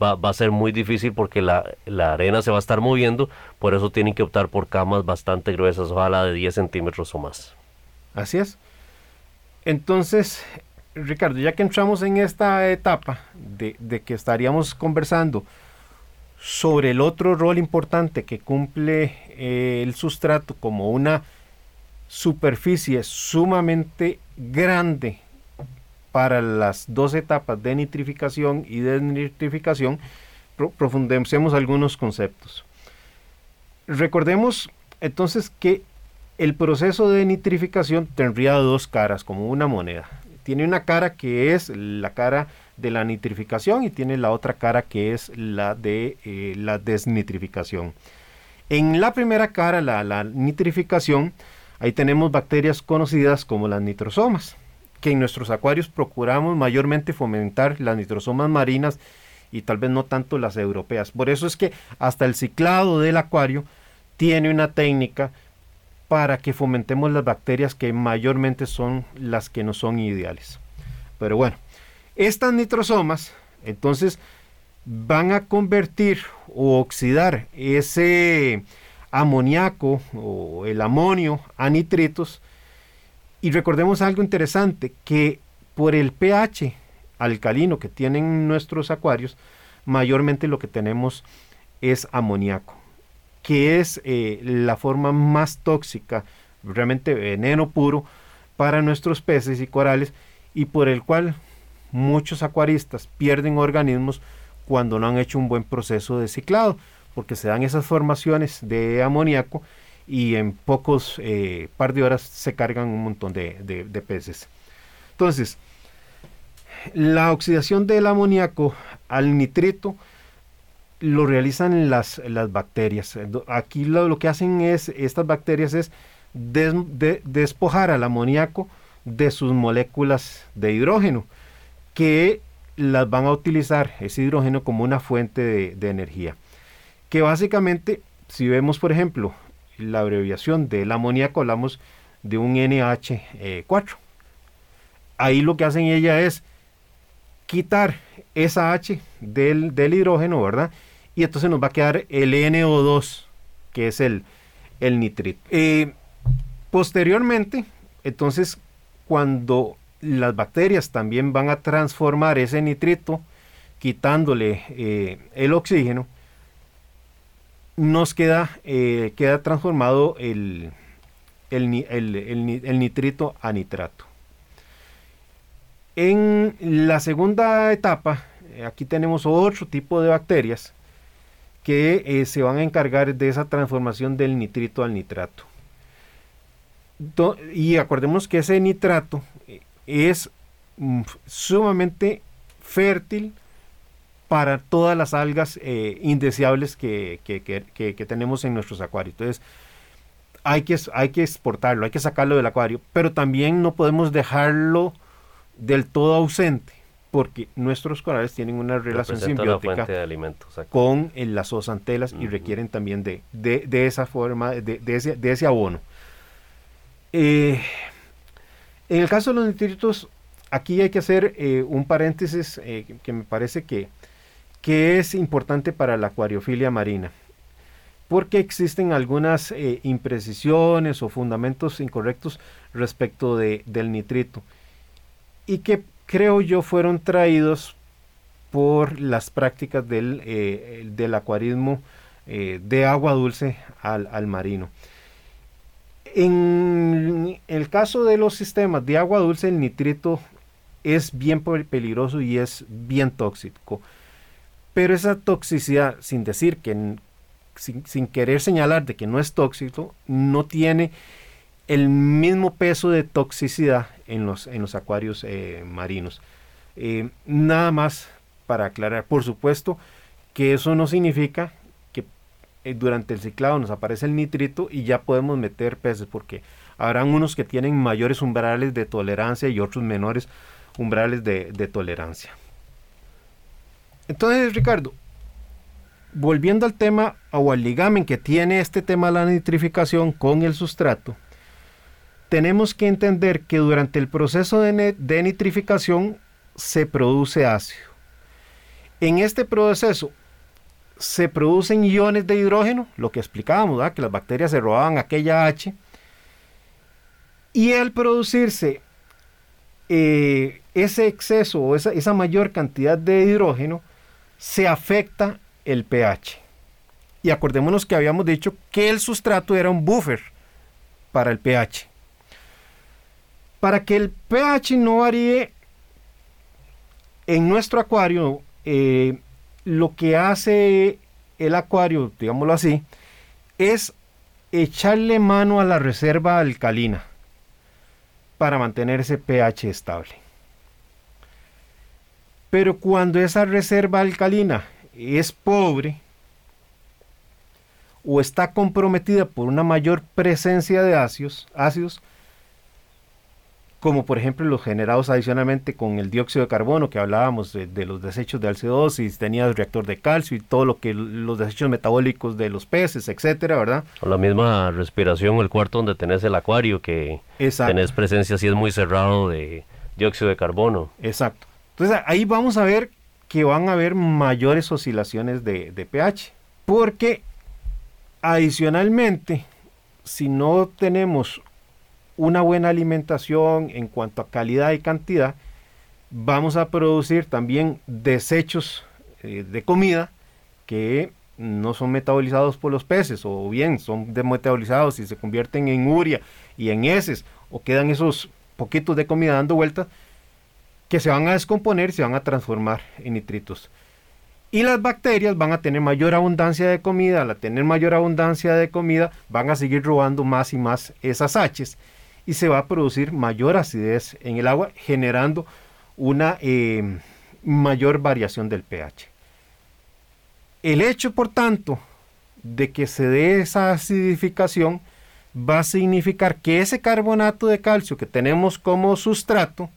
va, a ser muy difícil porque la, arena se va a estar moviendo, por eso tienen que optar por camas bastante gruesas, ojalá de 10 centímetros o más. Así es. Entonces, Ricardo, ya que entramos en esta etapa de, que estaríamos conversando sobre el otro rol importante que cumple eh, el sustrato como una superficie sumamente grande para las dos etapas de nitrificación y desnitrificación, profundicemos algunos conceptos. Recordemos entonces que el proceso de nitrificación tendría dos caras, como una moneda. Tiene una cara que es la cara de la nitrificación y tiene la otra cara que es la de eh, la desnitrificación. En la primera cara, la, la nitrificación, ahí tenemos bacterias conocidas como las nitrosomas que en nuestros acuarios procuramos mayormente fomentar las nitrosomas marinas y tal vez no tanto las europeas. Por eso es que hasta el ciclado del acuario tiene una técnica para que fomentemos las bacterias que mayormente son las que no son ideales. Pero bueno, estas nitrosomas entonces van a convertir o oxidar ese amoníaco o el amonio a nitritos y recordemos algo interesante, que por el pH alcalino que tienen nuestros acuarios, mayormente lo que tenemos es amoníaco, que es eh, la forma más tóxica, realmente veneno puro para nuestros peces y corales y por el cual muchos acuaristas pierden organismos cuando no han hecho un buen proceso de ciclado, porque se dan esas formaciones de amoníaco y en pocos eh, par de horas se cargan un montón de, peces. Entonces, la oxidación del amoníaco al nitrito lo realizan las, las bacterias. Aquí lo, que hacen es, estas bacterias es despojar al amoníaco de sus moléculas de hidrógeno, que las van a utilizar ese hidrógeno como una fuente de, de energía. Que básicamente, si vemos por ejemplo la abreviación del amoníaco, hablamos de un NH4. Ahí lo que hacen ella es quitar esa H del, hidrógeno, ¿verdad? Y entonces nos va a quedar el NO2, que es el, el nitrito. Eh, posteriormente, entonces, cuando las bacterias también van a transformar ese nitrito, quitándole eh, el oxígeno, nos queda, eh, queda transformado el, el, nitrito a nitrato. En la segunda etapa, eh, aquí tenemos otro tipo de bacterias que eh, se van a encargar de esa transformación del nitrito al nitrato. y acordemos que ese nitrato es mm, sumamente fértil para todas las algas eh, indeseables que, que, tenemos en nuestros acuarios. Entonces, hay que, hay que exportarlo, hay que sacarlo del acuario, pero también no podemos dejarlo del todo ausente, porque nuestros corales tienen una relación simbiótica con las zoosantelas y requieren también de, de, esa forma, de, ese, de ese abono. Eh, en el caso de los nitritos, aquí hay que hacer eh, un paréntesis eh, que me parece que, que, es importante para la acuariofilia marina, porque existen algunas eh, imprecisiones o fundamentos incorrectos respecto de, del nitrito y que creo yo fueron traídos por las prácticas del, del acuarismo de agua dulce al, al marino. En el caso de los sistemas de agua dulce, el nitrito es bien peligroso y es bien tóxico. Pero esa toxicidad, sin decir que, sin, querer señalar de que no es tóxico, no tiene el mismo peso de toxicidad en los, en los acuarios eh, marinos. Eh, nada más para aclarar, por supuesto que eso no significa que eh, durante el ciclado nos aparece el nitrito y ya podemos meter peces, porque habrán unos que tienen mayores umbrales de tolerancia y otros menores umbrales de, tolerancia. Entonces, Ricardo, volviendo al tema o al ligamen que tiene este tema de la nitrificación con el sustrato, tenemos que entender que durante el proceso de, nitrificación se produce ácido. En este proceso se producen iones de hidrógeno, lo que explicábamos, que las bacterias se robaban aquella H, y al producirse eh, ese exceso o esa mayor cantidad de hidrógeno se afecta el pH. Y acordémonos que habíamos dicho que el sustrato era un buffer para el pH. Para que el pH no varíe en nuestro acuario, eh, lo que hace el acuario, digámoslo así, es echarle mano a la reserva alcalina para mantener ese pH estable. Pero cuando esa reserva alcalina es pobre o está comprometida por una mayor presencia de ácidos, ácidos como por ejemplo los generados adicionalmente con el dióxido de carbono que hablábamos de, los desechos de alcidosis, tenías reactor de calcio y todo lo que los desechos metabólicos de los peces, etcétera, ¿verdad? O la misma respiración el cuarto donde tenés el acuario que tenés presencia si es muy cerrado de dióxido de carbono. Exacto. Entonces ahí vamos a ver que van a haber mayores oscilaciones de, pH, porque adicionalmente si no tenemos una buena alimentación en cuanto a calidad y cantidad, vamos a producir también desechos eh, de comida que no son metabolizados por los peces o bien son metabolizados y se convierten en uria y en heces o quedan esos poquitos de comida dando vueltas que se van a descomponer y se van a transformar en nitritos. Y las bacterias van a tener mayor abundancia de comida, al tener mayor abundancia de comida van a seguir robando más y más esas H's y se va a producir mayor acidez en el agua, generando una eh, mayor variación del pH. El hecho, por tanto, de que se dé esa acidificación va a significar que ese carbonato de calcio que tenemos como sustrato,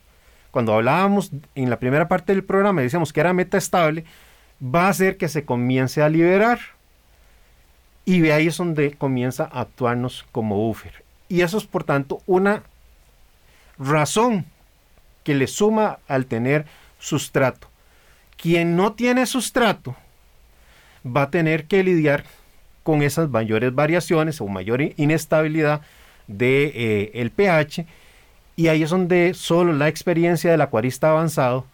cuando hablábamos en la primera parte del programa, decíamos que era metaestable, va a hacer que se comience a liberar. Y de ahí es donde comienza a actuarnos como buffer. Y eso es, por tanto, una razón que le suma al tener sustrato. Quien no tiene sustrato va a tener que lidiar con esas mayores variaciones o mayor inestabilidad de eh, pH y ahí es donde solo la experiencia del acuarista avanzado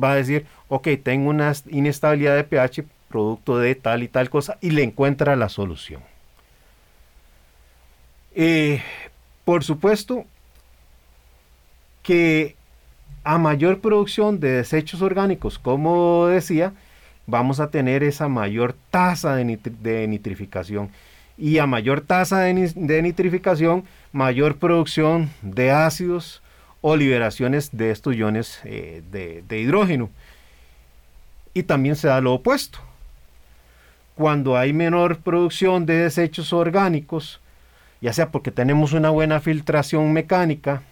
va a decir, ok, tengo una inestabilidad de pH producto de tal y tal cosa y le encuentra la solución. Eh, por supuesto que a mayor producción de desechos orgánicos, como decía, vamos a tener esa mayor tasa de, nitrificación. Y a mayor tasa de, nitrificación, mayor producción de ácidos o liberaciones de estos iones eh, de, hidrógeno. Y también se da lo opuesto. Cuando hay menor producción de desechos orgánicos, ya sea porque tenemos una buena filtración mecánica,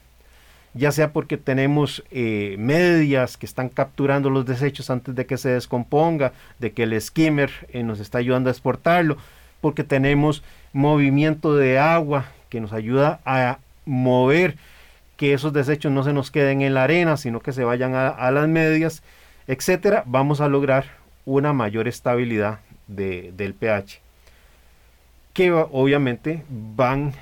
ya sea porque tenemos eh, medias que están capturando los desechos antes de que se descomponga, de que el skimmer eh, nos está ayudando a exportarlo, porque tenemos movimiento de agua que nos ayuda a mover que esos desechos no se nos queden en la arena, sino que se vayan a, las medias, etcétera, vamos a lograr una mayor estabilidad del pH, que obviamente van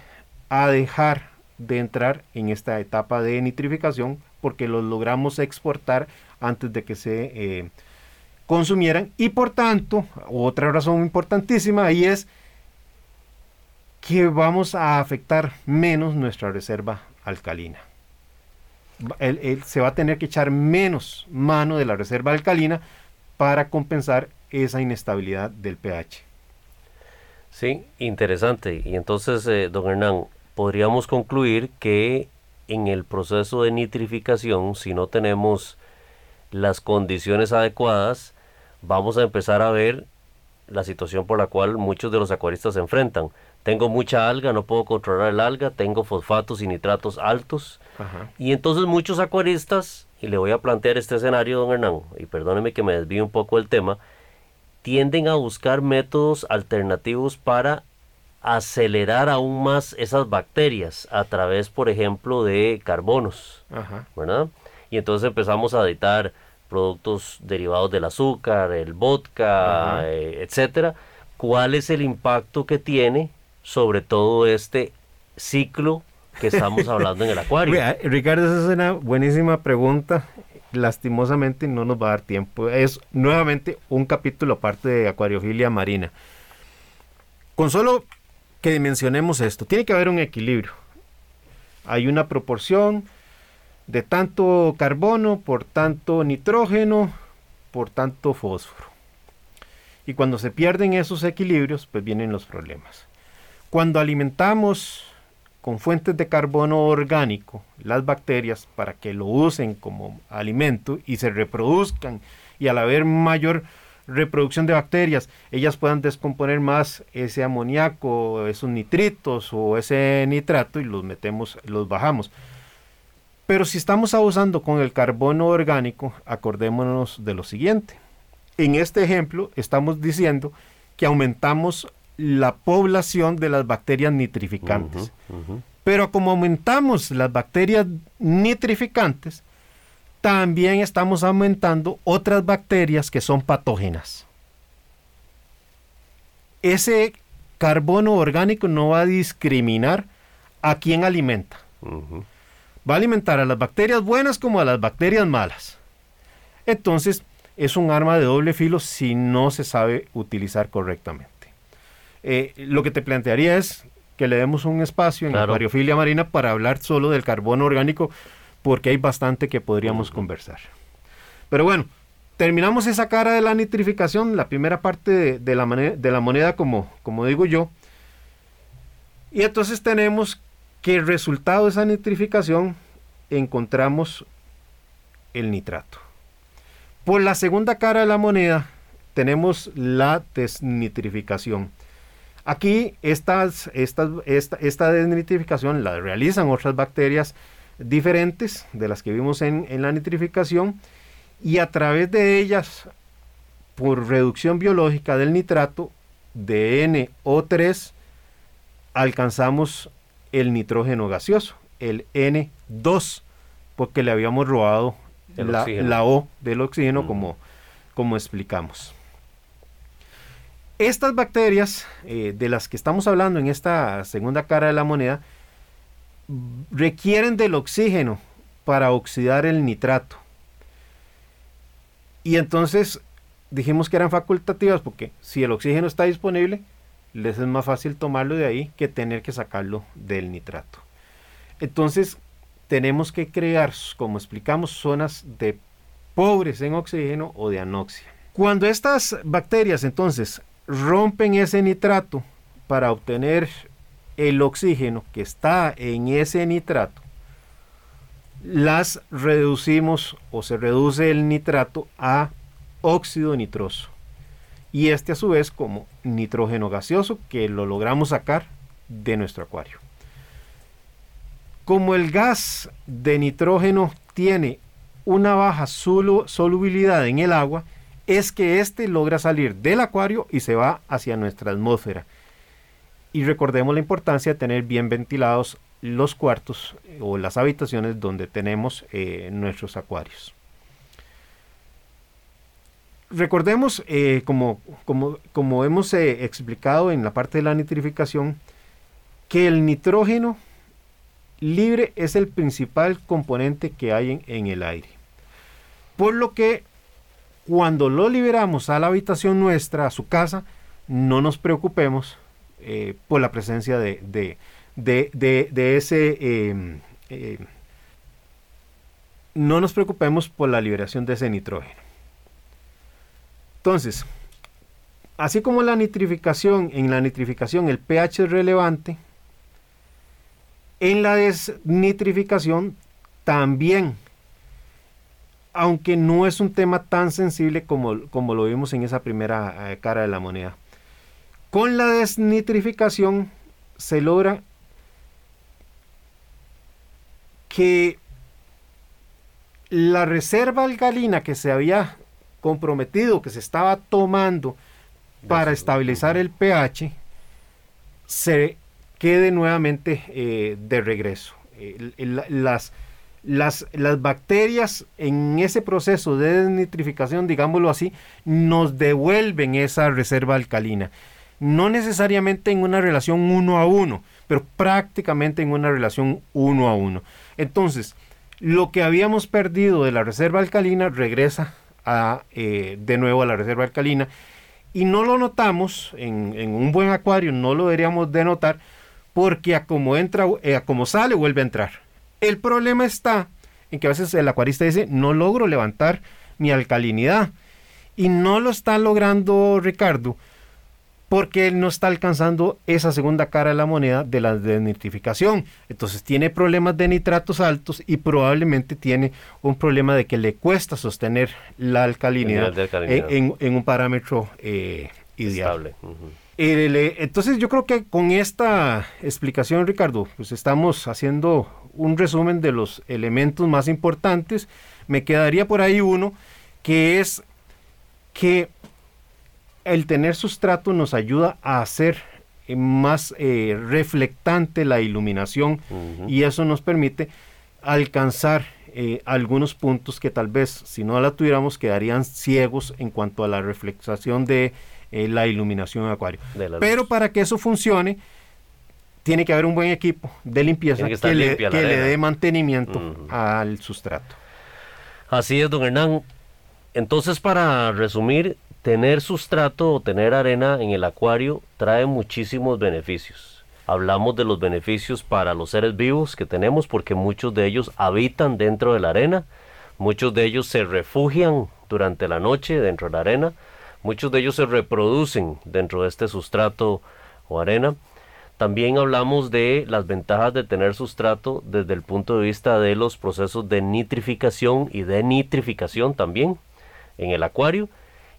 a dejar de entrar en esta etapa de nitrificación porque los logramos exportar antes de que se eh, consumieran y por tanto otra razón importantísima ahí es que vamos a afectar menos nuestra reserva alcalina. se va a tener que echar menos mano de la reserva alcalina para compensar esa inestabilidad del pH. Sí, interesante. Y entonces, eh, don Hernán, podríamos concluir que en el proceso de nitrificación, si no tenemos las condiciones adecuadas, vamos a empezar a ver la situación por la cual muchos de los acuaristas se enfrentan. Tengo mucha alga, no puedo controlar el alga, tengo fosfatos y nitratos altos. Y entonces muchos acuaristas, y le voy a plantear este escenario, don Hernán, y perdóneme que me desvíe un poco del tema, tienden a buscar métodos alternativos para acelerar aún más esas bacterias a través, por ejemplo, de carbonos, ¿verdad? Y entonces empezamos a editar productos derivados del azúcar, el vodka, eh, etcétera. ¿Cuál es el impacto que tiene sobre todo este ciclo que estamos hablando en el acuario? Ricardo, esa es una buenísima pregunta. Lastimosamente no nos va a dar tiempo. Es nuevamente un capítulo aparte de acuariofilia marina. Con solo que dimensionemos esto. Tiene que haber un equilibrio. Hay una proporción de tanto carbono por tanto nitrógeno por tanto fósforo. Y cuando se pierden esos equilibrios, pues vienen los problemas. Cuando alimentamos con fuentes de carbono orgánico las bacterias para que lo usen como alimento y se reproduzcan y al haber mayor reproducción de bacterias, ellas puedan descomponer más ese amoníaco, esos nitritos o ese nitrato y los metemos, los bajamos. Pero si estamos abusando con el carbono orgánico, acordémonos de lo siguiente. En este ejemplo estamos diciendo que aumentamos la población de las bacterias nitrificantes. Pero como aumentamos las bacterias nitrificantes, también estamos aumentando otras bacterias que son patógenas. Ese carbono orgánico no va a discriminar a quién alimenta. Va a alimentar a las bacterias buenas como a las bacterias malas. Entonces, es un arma de doble filo si no se sabe utilizar correctamente. Eh, lo que te plantearía es que le demos un espacio en la variofilia marina para hablar solo del carbono orgánico porque hay bastante que podríamos conversar. Pero bueno, terminamos esa cara de la nitrificación, la primera parte de, la, de la, moneda, como, como digo yo. Y entonces tenemos que el resultado de esa nitrificación encontramos el nitrato. Por la segunda cara de la moneda tenemos la desnitrificación. Aquí estas, esta, esta desnitrificación la realizan otras bacterias diferentes de las que vimos en, la nitrificación y a través de ellas, por reducción biológica del nitrato de NO3, alcanzamos el nitrógeno gaseoso, el N2, porque le habíamos robado la, O del oxígeno, como, como explicamos. Estas bacterias eh, de las que estamos hablando en esta segunda cara de la moneda requieren del oxígeno para oxidar el nitrato. Y entonces dijimos que eran facultativas porque si el oxígeno está disponible, les es más fácil tomarlo de ahí que tener que sacarlo del nitrato. Entonces tenemos que crear, como explicamos, zonas de pobres en oxígeno o de anoxia. Cuando estas bacterias entonces rompen ese nitrato para obtener el oxígeno que está en ese nitrato, las reducimos o se reduce el nitrato a óxido nitroso. Y este a su vez como nitrógeno gaseoso que lo logramos sacar de nuestro acuario. Como el gas de nitrógeno tiene una baja solubilidad en el agua, es que éste logra salir del acuario y se va hacia nuestra atmósfera. Y recordemos la importancia de tener bien ventilados los cuartos o las habitaciones donde tenemos eh, nuestros acuarios. Recordemos, eh, como, como, como, hemos explicado en la parte de la nitrificación, que el nitrógeno libre es el principal componente que hay en el aire. Por lo que cuando lo liberamos a la habitación nuestra, a su casa, no nos preocupemos eh, por la presencia de, de, ese... Em, em, no nos preocupemos por la liberación de ese nitrógeno. Entonces, así como la nitrificación, en la nitrificación el pH es relevante, en la desnitrificación también aunque no es un tema tan sensible como, como lo vimos en esa primera eh, cara de la moneda. Con la desnitrificación se logra que la reserva alcalina que se había comprometido, que se estaba tomando para estabilizar el pH, se quede nuevamente eh, de regreso. las, las, las bacterias en ese proceso de desnitrificación, digámoslo así, nos devuelven esa reserva alcalina. No necesariamente en una relación uno a uno, pero prácticamente en una relación uno a uno. Entonces, lo que habíamos perdido de la reserva alcalina regresa a, eh, de nuevo a la reserva alcalina y no lo notamos en, un buen acuario, no lo deberíamos de notar porque a como entra, eh, a como sale vuelve a entrar. El problema está en que a veces el acuarista dice, no logro levantar mi alcalinidad. Y no lo está logrando Ricardo porque él no está alcanzando esa segunda cara de la moneda de la desnitrificación. Entonces tiene problemas de nitratos altos y probablemente tiene un problema de que le cuesta sostener la alcalinidad, En, un parámetro eh, ideal. Eh, entonces yo creo que con esta explicación, Ricardo, pues estamos haciendo un resumen de los elementos más importantes. Me quedaría por ahí uno, que es que el tener sustrato nos ayuda a hacer eh, más eh, reflectante la iluminación y eso nos permite alcanzar eh, algunos puntos que tal vez si no la tuviéramos quedarían ciegos en cuanto a la reflexación de la iluminación en acuario. Pero para que eso funcione, tiene que haber un buen equipo de limpieza que, le, dé mantenimiento al sustrato. Así es, don Hernán. Entonces, para resumir, tener sustrato o tener arena en el acuario trae muchísimos beneficios. Hablamos de los beneficios para los seres vivos que tenemos porque muchos de ellos habitan dentro de la arena, muchos de ellos se refugian durante la noche dentro de la arena, muchos de ellos se reproducen dentro de este sustrato o arena también hablamos de las ventajas de tener sustrato desde el punto de vista de los procesos de nitrificación y de nitrificación también en el acuario.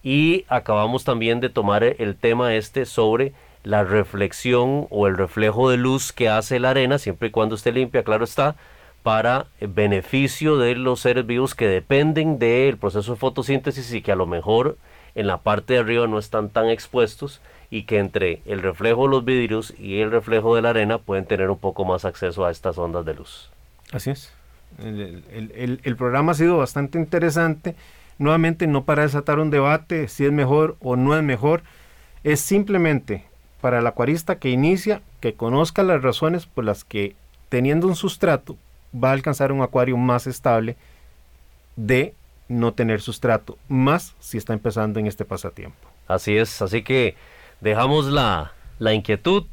Y acabamos también de tomar el tema este sobre la reflexión o el reflejo de luz que hace la arena, siempre y cuando esté limpia, claro está, para beneficio de los seres vivos que dependen del proceso de fotosíntesis y que a lo mejor en la parte de arriba no están tan expuestos y que entre el reflejo de los vidrios y el reflejo de la arena pueden tener un poco más acceso a estas ondas de luz. Así es. El, programa ha sido bastante interesante. Nuevamente, no para desatar un debate si es mejor o no es mejor, es simplemente para el acuarista que inicia, que conozca las razones por las que teniendo un sustrato va a alcanzar un acuario más estable de no tener sustrato, más si está empezando en este pasatiempo. Así es, así que dejamos la, la inquietud,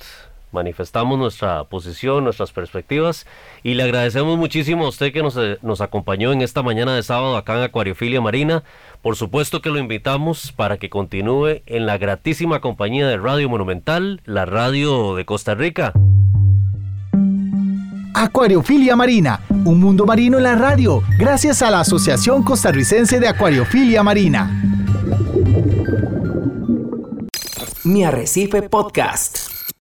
manifestamos nuestra posición, nuestras perspectivas y le agradecemos muchísimo a usted que nos, eh, nos, acompañó en esta mañana de sábado acá en Acuariofilia Marina. Por supuesto que lo invitamos para que continúe en la gratísima compañía de Radio Monumental, la radio de Costa Rica. Acuariofilia Marina, un mundo marino en la radio, gracias a la Asociación Costarricense de Acuariofilia Marina. Mi Arrecife Podcast.